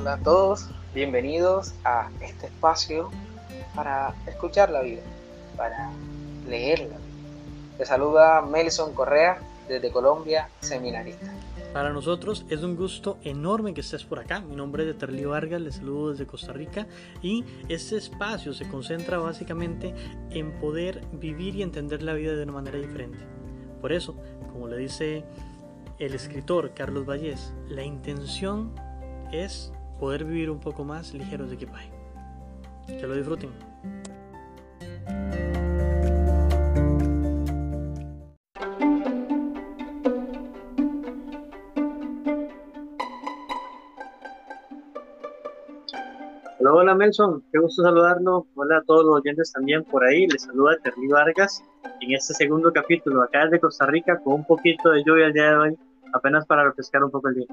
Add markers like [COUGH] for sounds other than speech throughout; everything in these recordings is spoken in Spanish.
Hola a todos, bienvenidos a este espacio para escuchar la vida, para leer la vida. Te saluda Melson Correa desde Colombia, seminarista. Para nosotros es un gusto enorme que estés por acá. Mi nombre es Eterli Vargas, les saludo desde Costa Rica y este espacio se concentra básicamente en poder vivir y entender la vida de una manera diferente. Por eso, como le dice el escritor Carlos Vallés, la intención es poder vivir un poco más ligeros de equipaje. Que lo disfruten. Hola, hola Melson, qué gusto saludarlo. Hola a todos los oyentes también por ahí. Les saluda Terry Vargas en este segundo capítulo acá desde Costa Rica con un poquito de lluvia el día de hoy, apenas para refrescar un poco el día.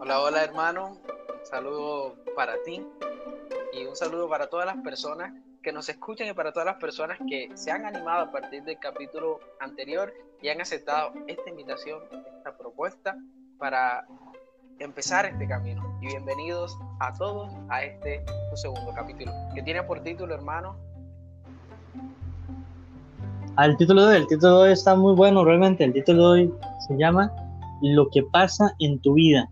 Hola, hola hermano, saludo para ti y un saludo para todas las personas que nos escuchan y para todas las personas que se han animado a partir del capítulo anterior y han aceptado esta invitación, esta propuesta para empezar este camino. Y bienvenidos a todos a este segundo capítulo, que tiene por título, hermano. Al título de el título de hoy está muy bueno realmente. El título de hoy se llama Lo que pasa en tu vida.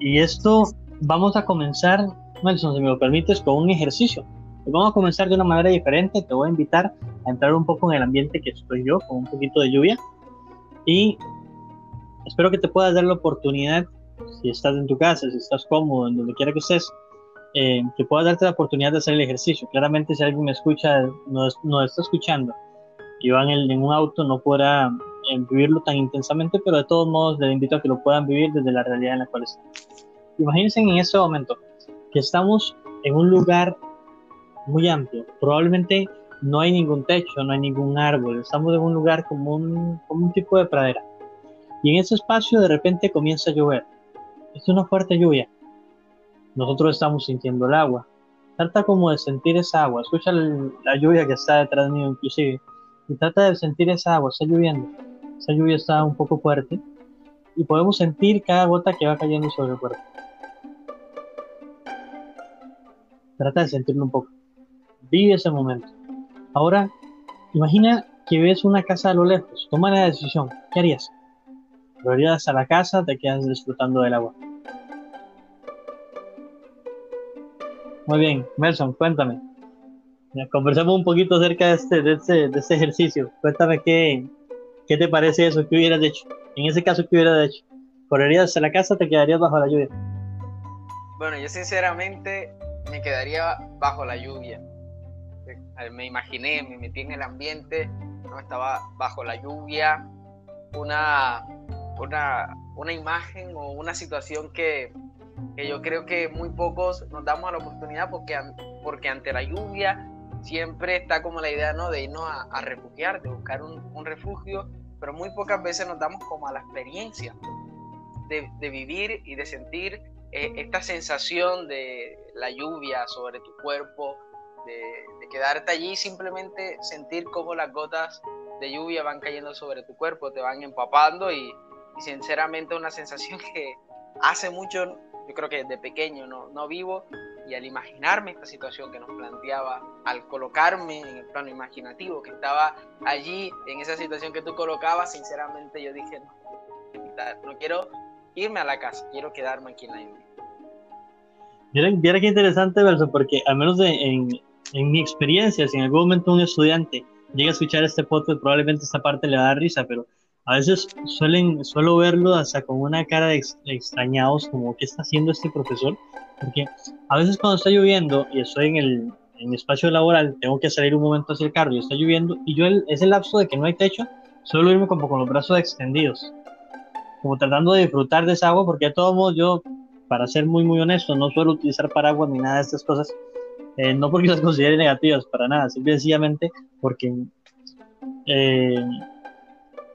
Y esto vamos a comenzar, Nelson, si me lo permites, con un ejercicio. Vamos a comenzar de una manera diferente. Te voy a invitar a entrar un poco en el ambiente que estoy yo, con un poquito de lluvia. Y espero que te puedas dar la oportunidad, si estás en tu casa, si estás cómodo, en donde quiera que estés, eh, que puedas darte la oportunidad de hacer el ejercicio. Claramente si alguien me escucha, no, no está escuchando y va en, en un auto, no podrá eh, vivirlo tan intensamente, pero de todos modos les invito a que lo puedan vivir desde la realidad en la cual están. Imagínense en este momento que estamos en un lugar muy amplio, probablemente no hay ningún techo, no hay ningún árbol, estamos en un lugar como un, como un tipo de pradera y en ese espacio de repente comienza a llover. Es una fuerte lluvia. Nosotros estamos sintiendo el agua. Trata como de sentir esa agua. Escucha la lluvia que está detrás mío inclusive. Y trata de sentir esa agua. Está lloviendo. Esa lluvia está un poco fuerte. Y podemos sentir cada gota que va cayendo sobre el cuerpo. Trata de sentirlo un poco. Vive ese momento. Ahora, imagina que ves una casa a lo lejos. Toma la decisión. ¿Qué harías? Volverías a la casa, te quedas disfrutando del agua. Muy bien, Melson, cuéntame. Conversamos un poquito acerca de este, de este, de este ejercicio. Cuéntame qué, qué te parece eso, qué hubieras hecho. En ese caso, ¿qué hubieras hecho? ¿Correrías a la casa te quedarías bajo la lluvia? Bueno, yo sinceramente me quedaría bajo la lluvia. Me imaginé, me metí en el ambiente, no estaba bajo la lluvia, una una, una imagen o una situación que, que, yo creo que muy pocos nos damos la oportunidad porque, porque ante la lluvia siempre está como la idea ¿no? de irnos a, a refugiar, de buscar un, un, refugio, pero muy pocas veces nos damos como a la experiencia de, de vivir y de sentir eh, esta sensación de la lluvia sobre tu cuerpo, de, quedarte allí simplemente sentir cómo las gotas de lluvia van cayendo sobre tu cuerpo, te van empapando y, y sinceramente una sensación [LAUGHS] que hace mucho, yo creo que desde pequeño no, no vivo y al imaginarme esta situación que nos planteaba, al colocarme en el plano imaginativo, que estaba allí en esa situación que tú colocabas, sinceramente yo dije, no, no quiero irme a la casa, quiero quedarme aquí en la India. Mira, qué interesante, verso, porque al menos en, en mi experiencia, si en algún momento un estudiante llega a escuchar este podcast, probablemente esta parte le va a dar risa, pero a veces suelen, suelo verlo hasta con una cara de, extrañados, como qué está haciendo este profesor, porque a veces cuando está lloviendo y estoy en el, en espacio laboral, tengo que salir un momento hacia el carro y está lloviendo, y yo el, ese lapso de que no hay techo, suelo irme como con los brazos extendidos, como tratando de disfrutar de esa agua, porque de todos modos yo, para ser muy muy honesto, no suelo utilizar paraguas ni nada de estas cosas, eh, no porque [LAUGHS] las considere negativas, para nada, simplemente porque eh,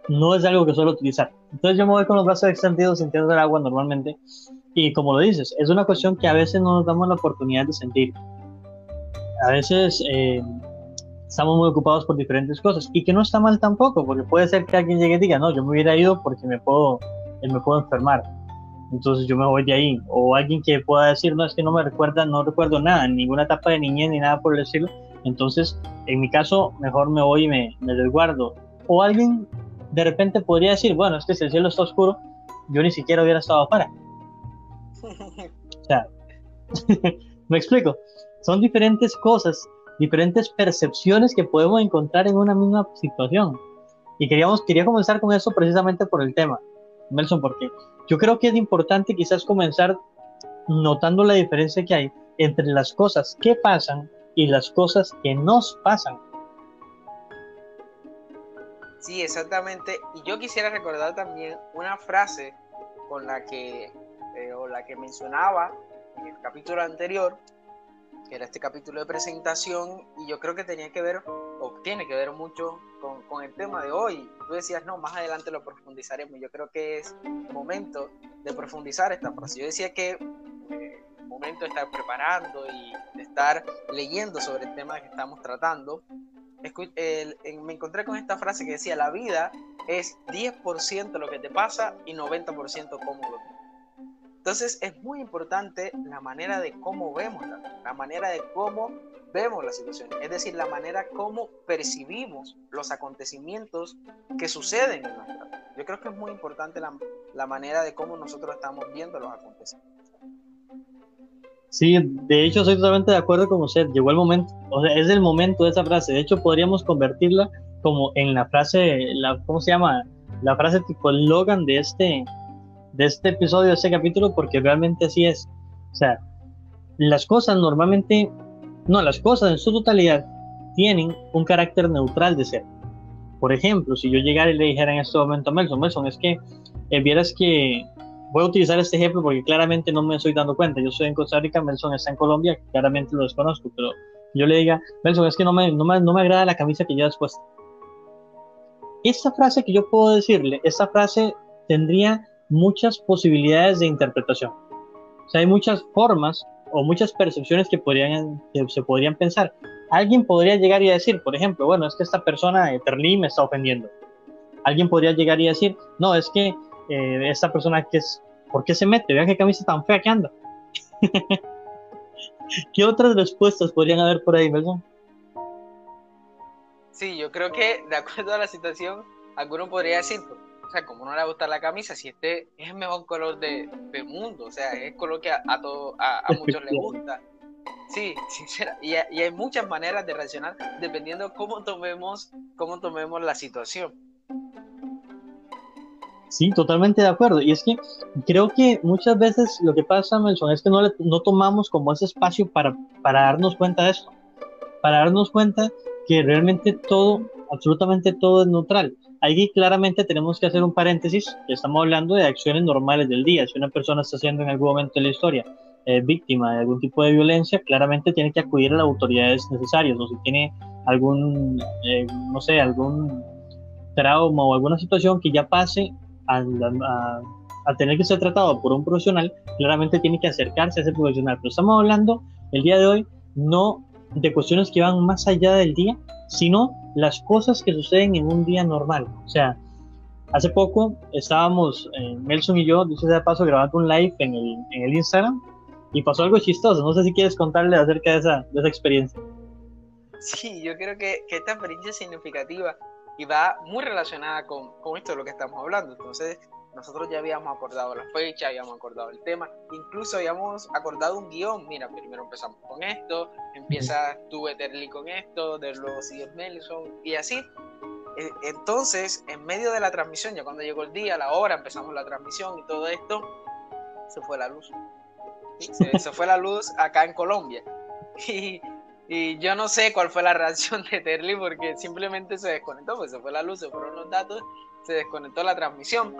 no es algo que suelo utilizar. Entonces yo me voy con los brazos extendidos sintiendo el agua normalmente. Y como lo dices, es una cuestión que a veces no nos damos la oportunidad de sentir. A veces eh, estamos muy ocupados por diferentes cosas y que no está mal tampoco, porque puede ser que alguien llegue y diga, no, yo me hubiera ido porque me puedo, me puedo enfermar. entonces yo me voy de ahí. O alguien que pueda decir, no, es que no me recuerda, no recuerdo nada, ninguna etapa de niñez ni nada por decirlo. Entonces, en mi caso, mejor me voy y me, me resguardo. O alguien de repente podría decir, bueno, es que si el cielo está oscuro, yo ni siquiera hubiera estado afuera. [LAUGHS] O sea, [LAUGHS] me explico. Son diferentes cosas, diferentes percepciones que podemos encontrar en una misma situación. Y queríamos, quería comenzar con eso precisamente por el tema, Nelson, porque yo creo que es importante quizás comenzar notando la diferencia que hay entre las cosas que pasan y las cosas que nos pasan. Sí, exactamente. Y yo quisiera recordar también una frase con la que, eh, o la que mencionaba en el capítulo anterior, que era este capítulo de presentación, y yo creo que tenía que ver, o tiene que ver mucho con, con el tema de hoy. Tú decías, no, más adelante lo profundizaremos. Yo creo que es momento de profundizar esta frase. Yo decía que eh, momento de estar preparando y de estar leyendo sobre el tema que estamos tratando, me encontré con esta frase que decía, la vida es 10% lo que te pasa y 90% cómo lo Entonces es muy importante la manera de cómo vemos la, la manera de cómo vemos las situaciones, es decir, la manera como percibimos los acontecimientos que suceden en nuestra vida. Yo creo que es muy importante la, la manera de cómo nosotros estamos viendo los acontecimientos. Sí, de hecho estoy totalmente de acuerdo con usted. Llegó el momento, o sea, es el momento de esa frase. De hecho, podríamos convertirla como en la frase, la, ¿cómo se llama? La frase tipo Logan de este, de este episodio, de este capítulo, porque realmente así es. O sea, las cosas normalmente, no, las cosas en su totalidad tienen un carácter neutral de ser. Por ejemplo, si yo llegara y le dijera en este momento a Melson, Melson, es que eh, vieras que voy a utilizar este ejemplo porque claramente no me estoy dando cuenta. Yo soy en Costa Rica, Melson está en Colombia, claramente lo desconozco, pero yo le diga, Melson, es que no me, no me, no me agrada la camisa que llevas puesta. Esta frase que yo puedo decirle, esta frase tendría muchas posibilidades de interpretación. O sea, hay muchas formas o muchas percepciones que, podrían, que se podrían pensar. Alguien podría llegar y decir, por ejemplo, bueno, es que esta persona, de Terlí, me está ofendiendo. Alguien podría llegar y decir, no, es que eh, esta persona que es ¿Por qué se mete? Vean qué camisa tan fea que anda. [LAUGHS] ¿Qué otras respuestas podrían haber por ahí, verdad? Sí, yo creo que de acuerdo a la situación, alguno podría decir, o sea, como no le gusta la camisa, si este es el mejor color de, del mundo, o sea, es el color que a, a, a, muchos les gusta. Sí, [LAUGHS] sincera. Y, y, hay muchas maneras de reaccionar dependiendo cómo tomemos, cómo tomemos la situación. Sí, totalmente de acuerdo. Y es que creo que muchas veces lo que pasa, Melson, es que no, no tomamos como ese espacio para, para darnos cuenta de esto, para darnos cuenta que realmente todo, absolutamente todo es neutral. Ahí claramente tenemos que hacer un paréntesis, estamos hablando de acciones normales del día. Si una persona está siendo en algún momento de la historia eh, víctima de algún tipo de violencia, claramente tiene que acudir a las autoridades necesarias, o si tiene algún, eh, no sé, algún trauma o alguna situación que ya pase a, tener que ser tratado por un profesional, claramente tiene que acercarse a ese profesional. Pero estamos hablando el día de hoy no de cuestiones que van más allá del día, sino las cosas que suceden en un día normal. O sea, hace poco estábamos, eh, Nelson y yo, dice de paso, grabando un live en el, en el, Instagram y pasó algo chistoso. No sé si quieres contarle acerca de esa, de esa experiencia. Sí, yo creo que, que esta experiencia es significativa y va muy relacionada con, con esto de lo que estamos hablando. Entonces, nosotros ya habíamos acordado la fecha, habíamos acordado el tema, incluso habíamos acordado un guion. Mira, primero empezamos con esto, empieza tú, Eterly, con esto, de luego sigue Melson, y así. E, entonces, en medio de la transmisión, ya cuando llegó el día, la hora, empezamos la transmisión y todo esto, se fue la luz. Se, se fue la luz acá en Colombia. [LAUGHS] Y y yo no sé cuál fue la reacción de Terly porque simplemente se desconectó, pues se fue la luz, se fueron los datos, se desconectó la transmisión.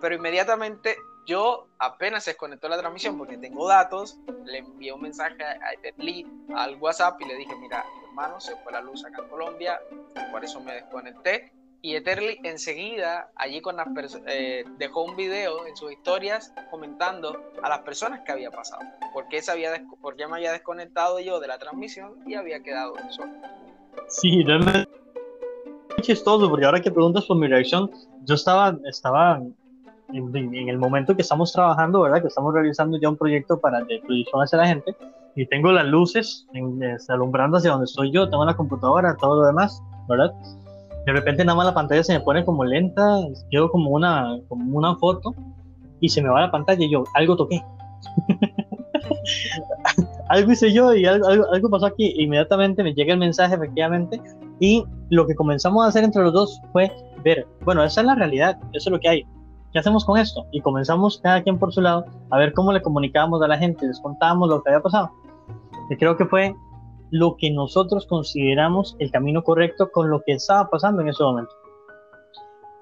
Pero inmediatamente yo apenas se desconectó la transmisión porque tengo datos, le envié un mensaje a Terly al WhatsApp y le dije, mira, hermano, se fue la luz acá en Colombia, por eso me desconecté y Etherly enseguida, allí con las eh, dejó un video en sus historias comentando a las personas que había pasado. Por qué, se había por qué me había desconectado yo de la transmisión y había quedado solo. Sí, realmente muy chistoso, porque ahora que preguntas por mi reacción, yo estaba, estaba en, el momento que estamos trabajando, ¿verdad? Que estamos realizando ya un proyecto para de hacia la gente y tengo las luces en, este, alumbrando hacia donde estoy yo, tengo la computadora, todo lo demás, ¿verdad? De repente nada más la pantalla se me pone como lenta, quedo como una, como una foto y se me va la pantalla y yo, algo toqué. [LAUGHS] algo hice yo y algo, algo, pasó aquí. Inmediatamente me llega el mensaje, efectivamente, y lo que comenzamos a hacer entre los dos fue ver, bueno, esa es la realidad, eso es lo que hay. ¿Qué hacemos con esto? Y comenzamos cada quien por su lado a ver cómo le comunicábamos a la gente, les contábamos lo que había pasado. Y creo que fue lo que nosotros consideramos el camino correcto con lo que estaba pasando en ese momento.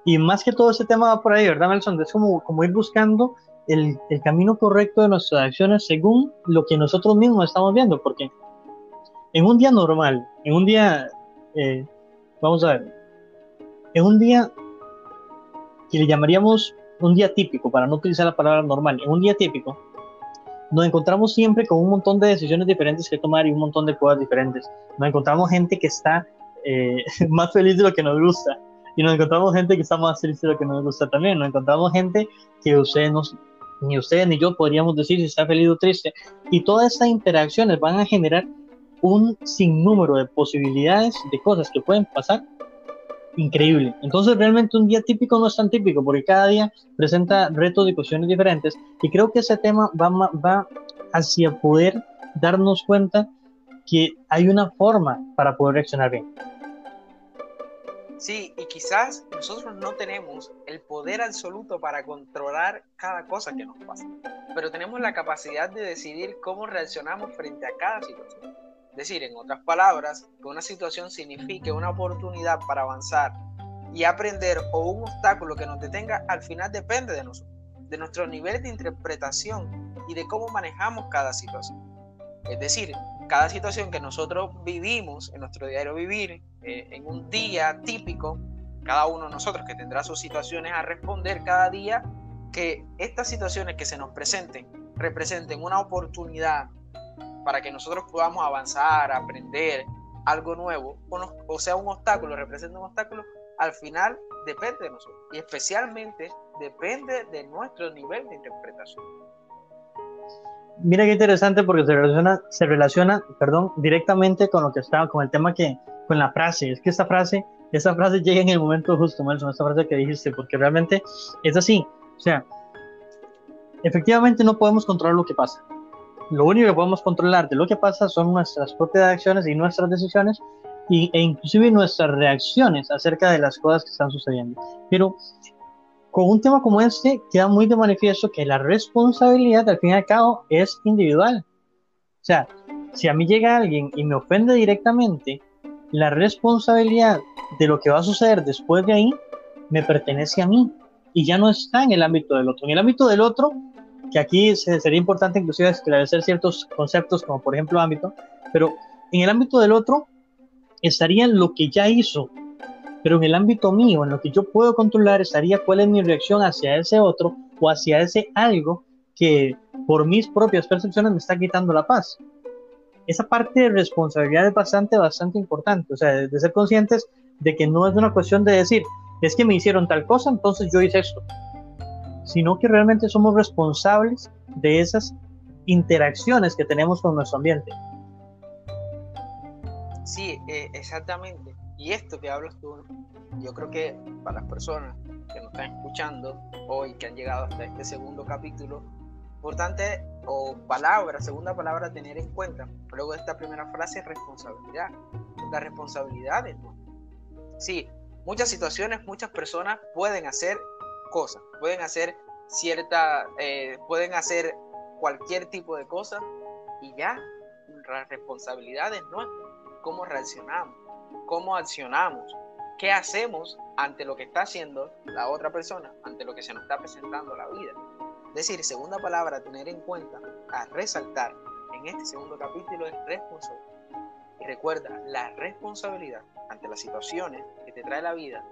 Y más que todo ese tema va por ahí, ¿verdad, Nelson? Es como, como ir buscando el, el, camino correcto de nuestras acciones según lo que nosotros mismos estamos viendo, porque en un día normal, en un día, eh, vamos a ver, en un día que le llamaríamos un día típico, para no utilizar la palabra normal, en un día típico, nos encontramos siempre con un montón de decisiones diferentes que tomar y un montón de cosas diferentes. Nos encontramos gente que está eh, [LAUGHS] más feliz de lo que nos gusta y nos encontramos gente que está más triste de lo que nos gusta también. Nos encontramos gente que ustedes ni ustedes ni yo podríamos decir si está feliz o triste. Y todas estas interacciones van a generar un sinnúmero de posibilidades de cosas que pueden pasar increíble. Entonces realmente un día típico no es tan típico porque cada día presenta retos y cuestiones diferentes y creo que ese tema va, hacia poder darnos cuenta que hay una forma para poder reaccionar bien. Sí, y quizás nosotros no tenemos el poder absoluto para controlar cada cosa que nos pasa, pero tenemos la capacidad de decidir cómo reaccionamos frente a cada situación decir, en otras palabras, que una situación signifique una oportunidad para avanzar y aprender o un obstáculo que nos detenga, al final depende de nosotros, de nuestro nivel de interpretación y de cómo manejamos cada situación. Es decir, cada situación que nosotros vivimos en nuestro diario vivir, eh, en un día típico, cada uno de nosotros que tendrá sus situaciones a responder cada día, que estas situaciones que se nos presenten representen una oportunidad para que nosotros podamos avanzar, aprender algo nuevo, o sea, un obstáculo, representa un obstáculo, al final depende de nosotros. Y especialmente depende de nuestro nivel de interpretación. Mira qué interesante porque se relaciona, se relaciona, perdón, directamente con lo que estaba, con el tema que, con la frase. Es que esta frase, esta frase llega en el momento justo, Nelson, esta frase que dijiste, porque realmente es así. O sea, efectivamente no podemos controlar lo que pasa lo único que podemos controlar de lo que pasa son nuestras propias acciones y nuestras decisiones y, e inclusive nuestras reacciones acerca de las cosas que están sucediendo. Pero con un tema como este queda muy de manifiesto que la responsabilidad al fin y al cabo es individual. O sea, si a mí llega alguien y me ofende directamente, la responsabilidad de lo que va a suceder después de ahí me pertenece a mí y ya no está en el ámbito del otro. En el ámbito del otro que aquí sería importante inclusive esclarecer ciertos conceptos, como por ejemplo ámbito, pero en el ámbito del otro estaría lo que ya hizo, pero en el ámbito mío, en lo que yo puedo controlar, estaría cuál es mi reacción hacia ese otro o hacia ese algo que por mis propias percepciones me está quitando la paz. Esa parte de responsabilidad es bastante, bastante importante, o sea, de ser conscientes de que no es una cuestión de decir, es que me hicieron tal cosa, entonces yo hice esto sino que realmente somos responsables de esas interacciones que tenemos con nuestro ambiente. Sí, eh, exactamente. Y esto que hablas tú, yo creo que para las personas que nos están escuchando hoy, que han llegado hasta este segundo capítulo, importante o palabra, segunda palabra a tener en cuenta, luego de esta primera frase, responsabilidad. La responsabilidad es Sí, muchas situaciones, muchas personas pueden hacer cosas, pueden hacer cierta, eh, pueden hacer cualquier tipo de cosa y ya, la responsabilidad es nuestra, cómo reaccionamos, cómo accionamos, qué hacemos ante lo que está haciendo la otra persona, ante lo que se nos está presentando la vida. Es decir, segunda palabra a tener en cuenta, a resaltar en este segundo capítulo es responsabilidad. Y recuerda, la responsabilidad ante las situaciones que te trae la vida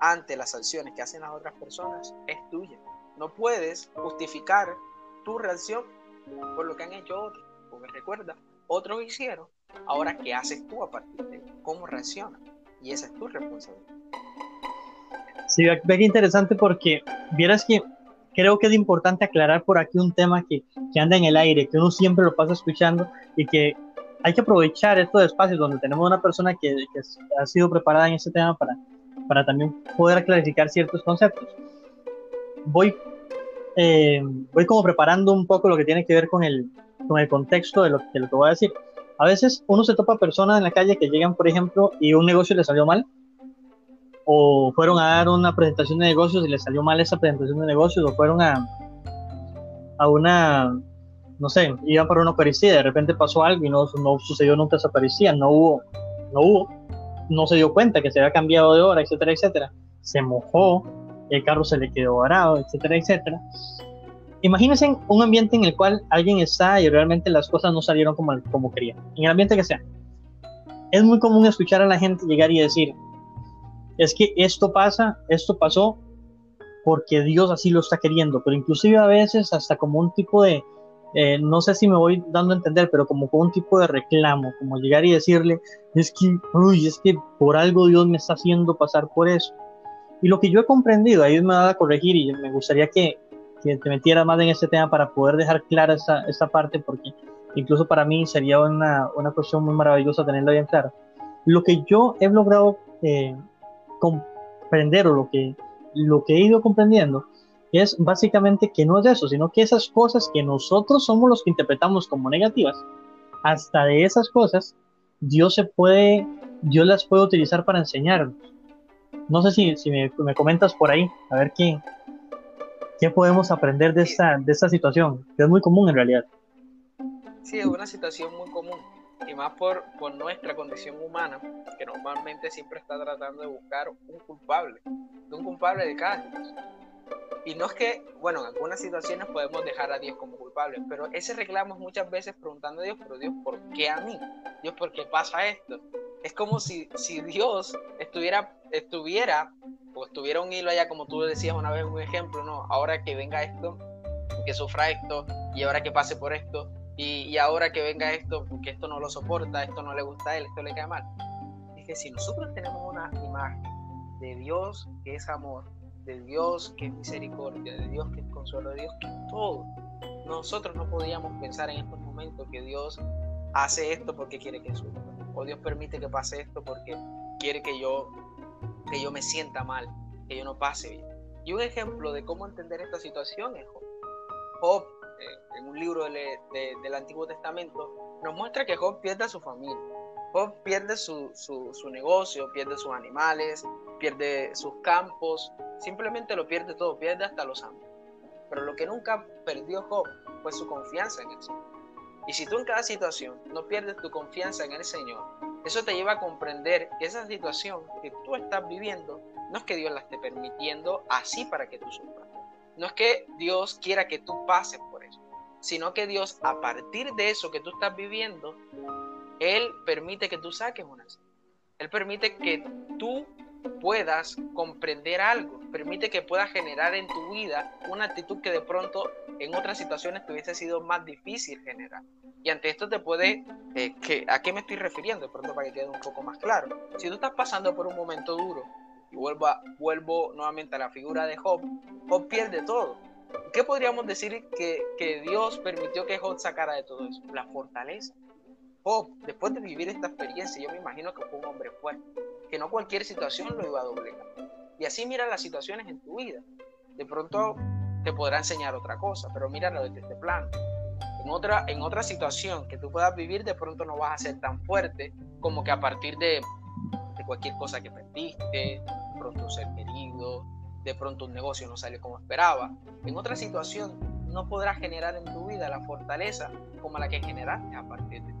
ante las acciones que hacen las otras personas es tuya. No puedes justificar tu reacción por lo que han hecho otros. Porque recuerda, otros hicieron. Ahora, ¿qué haces tú a partir de ¿Cómo reaccionas? Y esa es tu responsabilidad. Sí, ve que interesante porque vieras que creo que es importante aclarar por aquí un tema que, que anda en el aire, que uno siempre lo pasa escuchando y que hay que aprovechar estos espacios donde tenemos una persona que, que ha sido preparada en este tema para, para también poder clarificar ciertos conceptos. Voy, eh, voy como preparando un poco lo que tiene que ver con el, con el contexto de lo, de lo que voy a decir. A veces uno se topa personas en la calle que llegan, por ejemplo, y un negocio les salió mal, o fueron a dar una presentación de negocios y les salió mal esa presentación de negocios, o fueron a, a una, no sé, iban para una Eucaristía, de repente pasó algo y no, no sucedió nunca esa Eucaristía, no hubo, no hubo, no se dio cuenta que se había cambiado de hora, etcétera, etcétera, se mojó, el carro se le quedó varado, etcétera, etcétera. Imagínense un ambiente en el cual alguien está y realmente las cosas no salieron como, como quería, en el ambiente que sea. Es muy común escuchar a la gente llegar y decir, es que esto pasa, esto pasó porque Dios así lo está queriendo, pero inclusive a veces hasta como un tipo de, eh, no sé si me voy dando a entender, pero como con un tipo de reclamo, como llegar y decirle, es que, uy, es que por algo Dios me está haciendo pasar por eso. Y lo que yo he comprendido, ahí me va a corregir y me gustaría que, que te metieras más en este tema para poder dejar clara esta, esta parte, porque incluso para mí sería una, una cuestión muy maravillosa tenerla bien clara. Lo que yo he logrado eh, comprender o lo que, lo que he ido comprendiendo es básicamente que no es eso, sino que esas cosas que nosotros somos los que interpretamos como negativas, hasta de esas cosas, Dios se puede, Dios las puede utilizar para enseñarnos. No sé si, si me, me comentas por ahí, a ver qué, ¿Qué podemos aprender de esta, de esta situación? Que es muy común en realidad. Sí, es una situación muy común. Y más por, por nuestra condición humana, que normalmente siempre está tratando de buscar un culpable, un culpable de cada situación. Y no es que, bueno, en algunas situaciones podemos dejar a Dios como culpable, pero ese reclamo muchas veces preguntando a Dios, pero Dios, ¿por qué a mí? Dios, ¿por qué pasa esto? Es como si, si Dios estuviera, estuviera pues tuviera un hilo allá, como tú decías una vez, un ejemplo, ¿no? Ahora que venga esto, que sufra esto, y ahora que pase por esto, y, y ahora que venga esto, porque esto no lo soporta, esto no le gusta a él, esto le cae mal. Es que si nosotros tenemos una imagen de Dios que es amor, de Dios que es misericordia, de Dios que es consuelo, de Dios que es todo, nosotros no podíamos pensar en estos momentos que Dios hace esto porque quiere que sufra, o Dios permite que pase esto porque quiere que yo que yo me sienta mal, que yo no pase bien. Y un ejemplo de cómo entender esta situación es Job. Job, eh, en un libro del Antiguo Testamento, nos muestra que Job pierde a su familia. Job pierde su, su, negocio, pierde sus animales, pierde sus campos, simplemente lo pierde todo, pierde hasta los amos. Pero lo que nunca perdió Job fue su confianza en el Señor. Y si tú en cada situación no pierdes tu confianza en el Señor, eso te lleva a comprender que esa situación que tú estás viviendo no es que Dios la esté permitiendo así para que tú sufras. No es que Dios quiera que tú pases por eso, sino que Dios a partir de eso que tú estás viviendo, Él permite que tú saques una. Él permite que tú puedas comprender algo, permite que puedas generar en tu vida una actitud que de pronto en otras situaciones te hubiese sido más difícil generar. Y ante esto te puede, eh, que, ¿a qué me estoy refiriendo? De pronto para que quede un poco más claro. Si tú estás pasando por un momento duro, y vuelvo, vuelvo nuevamente a la figura de Job, Job pierde todo. ¿Qué podríamos decir que, que Dios permitió que Job sacara de todo eso? La fortaleza. Job, después de vivir esta experiencia, yo me imagino que fue un hombre fuerte, que no cualquier situación lo iba a doblegar. Y así mira las situaciones en tu vida. De pronto te podrá enseñar otra cosa, pero míralo desde este plano. En otra, en otra situación que tú puedas vivir, de pronto no vas a ser tan fuerte como que a partir de, de cualquier cosa que perdiste, de pronto un ser querido, de pronto un negocio no sale como esperaba. En otra situación no podrás generar en tu vida la fortaleza como la que generaste a partir de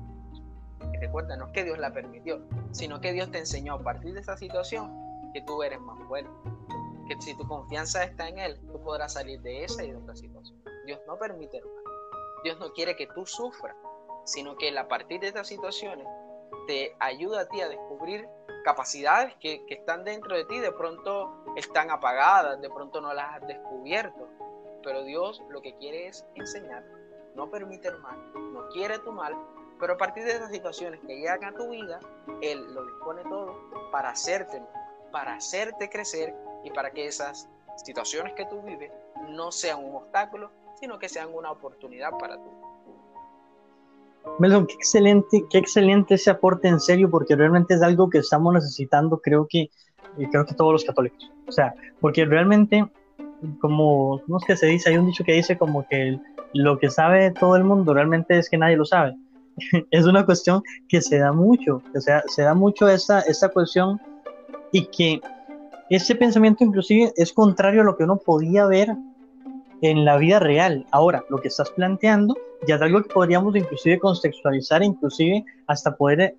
recuerda, no es que Dios la permitió, sino que Dios te enseñó a partir de esa situación que tú eres más fuerte. Que si tu confianza está en Él, tú podrás salir de esa y de otra situación. Dios no permite, hermano. Dios no quiere que tú sufras, sino que a partir de estas situaciones te ayuda a ti a descubrir capacidades que, que están dentro de ti, de pronto están apagadas, de pronto no las has descubierto. Pero Dios lo que quiere es enseñar, no permite el mal, no quiere tu mal, pero a partir de esas situaciones que llegan a tu vida, Él lo dispone todo para hacerte, para hacerte crecer y para que esas situaciones que tú vives no no sean un obstáculo, sino que sean una oportunidad para tú. Melson, qué excelente, qué excelente ese aporte en serio, porque realmente es algo que estamos necesitando, creo que, creo que todos los católicos. O sea, porque realmente, como, ¿cómo es que se dice? Hay un dicho que dice como que lo que sabe todo el mundo realmente es que nadie lo sabe. [LAUGHS] es una cuestión que se da mucho, o sea, se da mucho esa, esa cuestión y que ese pensamiento inclusive es contrario a lo que uno podía ver en la vida real. Ahora, lo que estás planteando ya es algo que podríamos inclusive contextualizar, inclusive hasta poder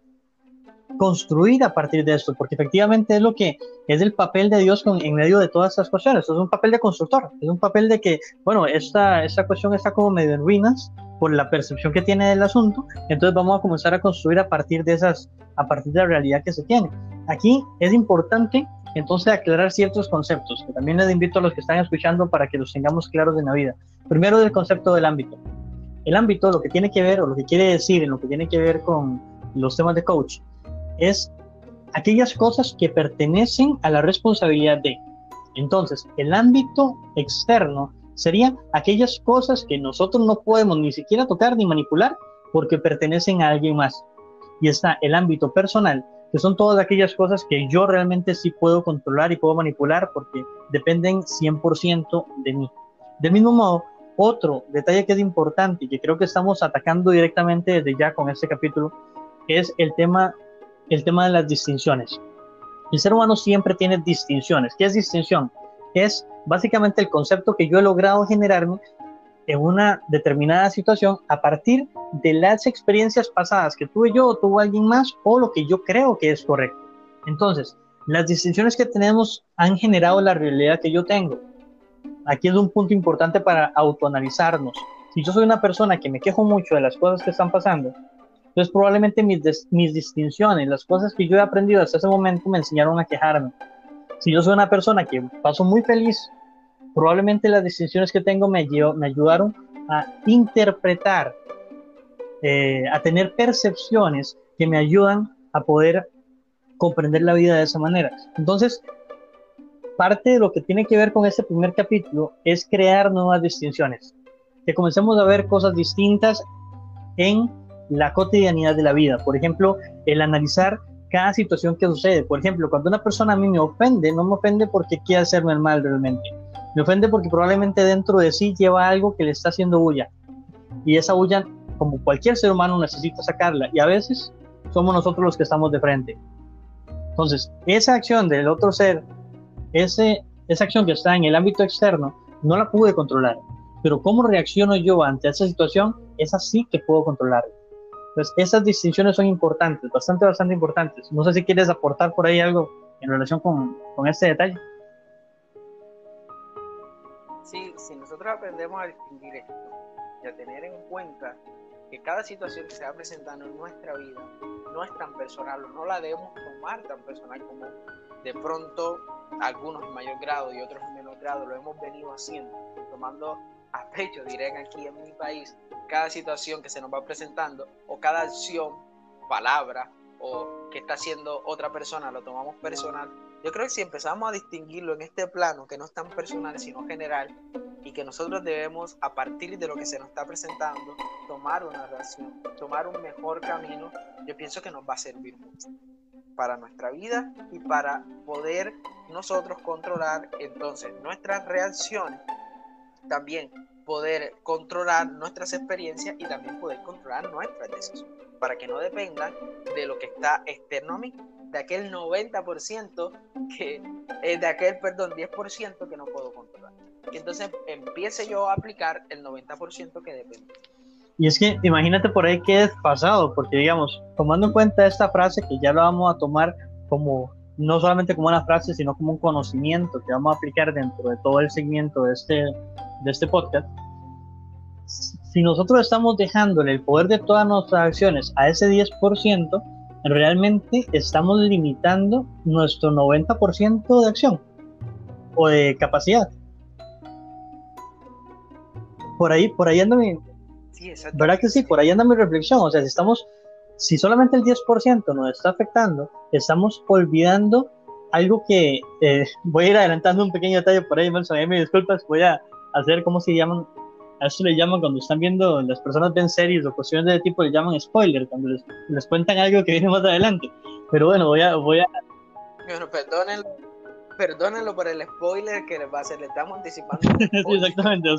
construir a partir de esto, porque efectivamente es lo que es el papel de Dios en medio de todas estas cuestiones. Es un papel de constructor, es un papel de que, bueno, esta, esta cuestión está como medio en ruinas por la percepción que tiene del asunto, entonces vamos a comenzar a construir a partir de esas, a partir de la realidad que se tiene. Aquí es importante entonces aclarar ciertos conceptos, que también les invito a los que están escuchando para que los tengamos claros en la vida. Primero del concepto del ámbito. El ámbito, lo que tiene que ver, o lo que quiere decir, en lo que tiene que ver con los temas de coach, es aquellas cosas que pertenecen a la responsabilidad de. Entonces, el ámbito externo sería aquellas cosas que nosotros no podemos ni siquiera tocar ni manipular porque pertenecen a alguien más. Y está el ámbito personal, que son todas aquellas cosas que yo realmente sí puedo controlar y puedo manipular porque dependen 100% de mí. Del mismo modo, otro detalle que es importante y que creo que estamos atacando directamente desde ya con este capítulo es el tema, el tema de las distinciones. El ser humano siempre tiene distinciones. ¿Qué es distinción? Es básicamente el concepto que yo he logrado generarme en una determinada situación a partir de las experiencias pasadas que tuve yo o tuvo alguien más o lo que yo creo que es correcto. Entonces, las distinciones que tenemos han generado la realidad que yo tengo. Aquí es un punto importante para autoanalizarnos. Si yo soy una persona que me quejo mucho de las cosas que están pasando, entonces probablemente mis, mis distinciones, las cosas que yo he aprendido hasta ese momento me enseñaron a quejarme. Si yo soy una persona que paso muy feliz probablemente las decisiones que tengo me, me ayudaron a interpretar, eh, a tener percepciones que me ayudan a poder comprender la vida de esa manera. Entonces, parte de lo que tiene que ver con este primer capítulo es crear nuevas distinciones, que comencemos a ver cosas distintas en la cotidianidad de la vida. Por ejemplo, el analizar cada situación que sucede. Por ejemplo, cuando una persona a mí me ofende, no me ofende porque quiere hacerme el mal realmente, me ofende porque probablemente dentro de sí lleva algo que le está haciendo bulla. Y esa bulla, como cualquier ser humano, necesita sacarla. Y a veces somos nosotros los que estamos de frente. Entonces, esa acción del otro ser, ese, esa acción que está en el ámbito externo, no la pude controlar. Pero cómo reacciono yo ante esa situación, esa sí que puedo controlar. Entonces, esas distinciones son importantes, bastante, bastante importantes. No sé si quieres aportar por ahí algo en relación con, con este detalle si, nosotros aprendemos a distinguir esto y a tener en cuenta que cada situación que se va presentando en nuestra vida no es tan personal no la debemos tomar tan personal como de pronto algunos en mayor grado y otros en menor grado lo hemos venido haciendo, tomando a pecho, diré aquí en mi país, cada situación que se nos va presentando o cada acción, palabra o que está haciendo otra persona, lo tomamos personal, yo creo que si empezamos a distinguirlo en este plano, que no es tan personal, sino general, y que nosotros debemos, a partir de lo que se nos está presentando, tomar una relación, tomar un mejor camino, yo pienso que nos va a servir mucho para nuestra vida y para poder nosotros controlar entonces nuestras reacciones, también poder controlar nuestras experiencias y también poder controlar nuestras decisiones, para que no dependan de lo que está externo a mí, de aquel 90% que, eh, de aquel, perdón, 10% que no puedo controlar. Y entonces empiece yo a aplicar el 90% que depende. Y es que imagínate por ahí que es pasado, porque digamos, tomando en cuenta esta frase que ya lo vamos a tomar como no solamente como una frase, sino como un conocimiento que vamos a aplicar dentro de todo el segmento de este, de este podcast. Si nosotros estamos dejándole el poder de todas nuestras acciones a ese 10%, realmente estamos limitando nuestro 90% de acción o de capacidad. Por ahí, por ahí anda mi... ¿Verdad que sí? Por ahí anda mi reflexión. O sea, si estamos, si solamente el 10% nos está afectando, estamos olvidando algo que eh, voy a ir adelantando un pequeño detalle por ahí, Nelson, me disculpas, voy a, hacer, ¿cómo se llaman? A eso le llaman cuando están viendo, las personas ven series o cuestiones de tipo, le llaman spoiler, cuando les, les cuentan algo que viene más adelante. Pero bueno, voy a... Voy a... Bueno, perdónenlo, perdónenlo por el spoiler que les va a hacer, le estamos anticipando. [LAUGHS] sí, exactamente,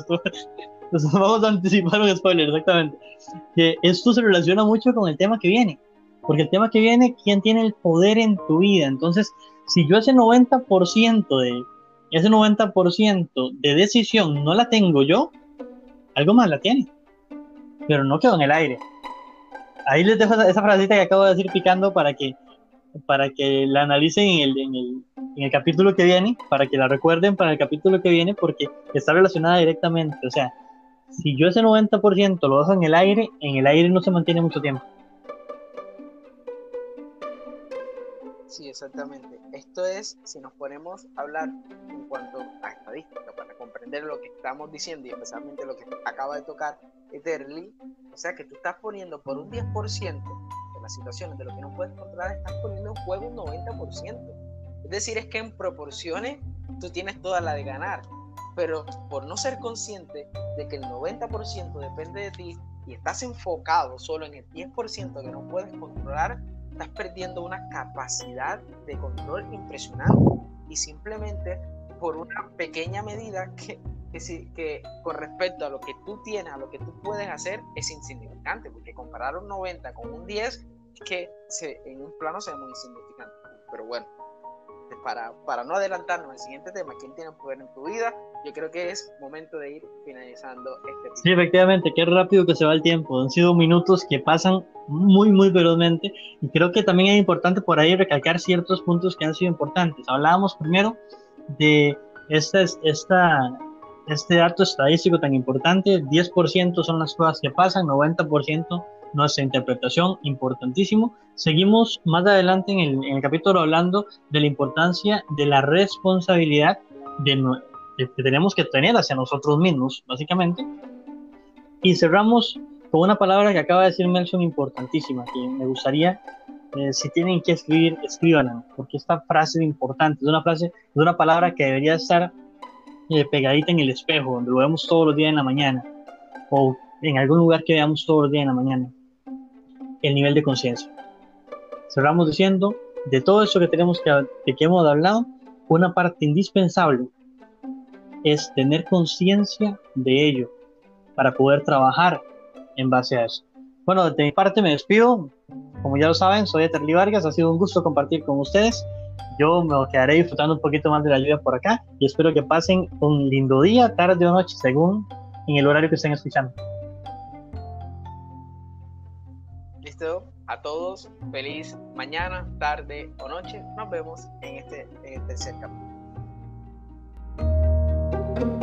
nos vamos a anticipar un spoiler, exactamente. Que esto se relaciona mucho con el tema que viene, porque el tema que viene, ¿quién tiene el poder en tu vida? Entonces, si yo ese 90% de ese 90% de decisión no la tengo yo, algo más la tiene, pero no quedó en el aire. Ahí les dejo esa, frasita que acabo de decir picando para que para que la analicen en el, en, el, en el capítulo que viene, para que la recuerden para el capítulo que viene, porque está relacionada directamente. O sea, si yo ese 90% lo dejo en el aire, en el aire no se mantiene mucho tiempo. Sí, exactamente. Esto es, si nos ponemos a hablar en cuanto a estadística, para comprender lo que estamos diciendo y especialmente lo que acaba de tocar Etherly, o sea que tú estás poniendo por un 10% de las situaciones de lo que no puedes controlar, estás poniendo en juego un 90%. Es decir, es que en proporciones tú tienes toda la de ganar, pero por no ser consciente de que el 90% depende de ti y estás enfocado solo en el 10% que no puedes controlar, estás perdiendo una capacidad de control impresionante y simplemente por una pequeña medida que, que, que, con respecto a lo que tú tienes, a lo que tú puedes hacer, es insignificante, porque comparar un 90 con un 10 es que se, en un plano se ve muy insignificante. Pero bueno, para, para no adelantarnos al siguiente tema, ¿quién tiene poder en tu vida? Yo creo que es momento de ir finalizando este Sí, efectivamente, qué rápido que se va el tiempo. Han sido minutos que pasan muy, muy velozmente. Y creo que también es importante por ahí recalcar ciertos puntos que han sido importantes. Hablábamos primero de esta, esta, este dato estadístico tan importante. 10% son las cosas que pasan, 90% nuestra interpretación, importantísimo. Seguimos más adelante en el, en el capítulo hablando de la importancia de la responsabilidad de, que tenemos que tener hacia nosotros mismos, básicamente. Y cerramos con una palabra que acaba de decir Nelson importantísima, que me gustaría, eh, si tienen que escribir, escríbanla, porque esta frase es importante, es una frase, es una palabra que debería estar eh, pegadita en el espejo, donde lo vemos todos los días en la mañana, o en algún lugar que veamos todos los días en la mañana el nivel de conciencia. Cerramos diciendo, de todo eso que tenemos que, que hemos hablado, una parte indispensable es tener conciencia de ello para poder trabajar en base a eso. Bueno, de mi parte me despido. Como ya lo saben, soy Eterly Vargas. Ha sido un gusto compartir con ustedes. Yo me quedaré disfrutando un poquito más de la lluvia por acá y espero que pasen un lindo día, tarde o noche, según en el horario que estén escuchando. a todos, feliz mañana, tarde o noche. Nos vemos en este, en el tercer capítulo. Thank you.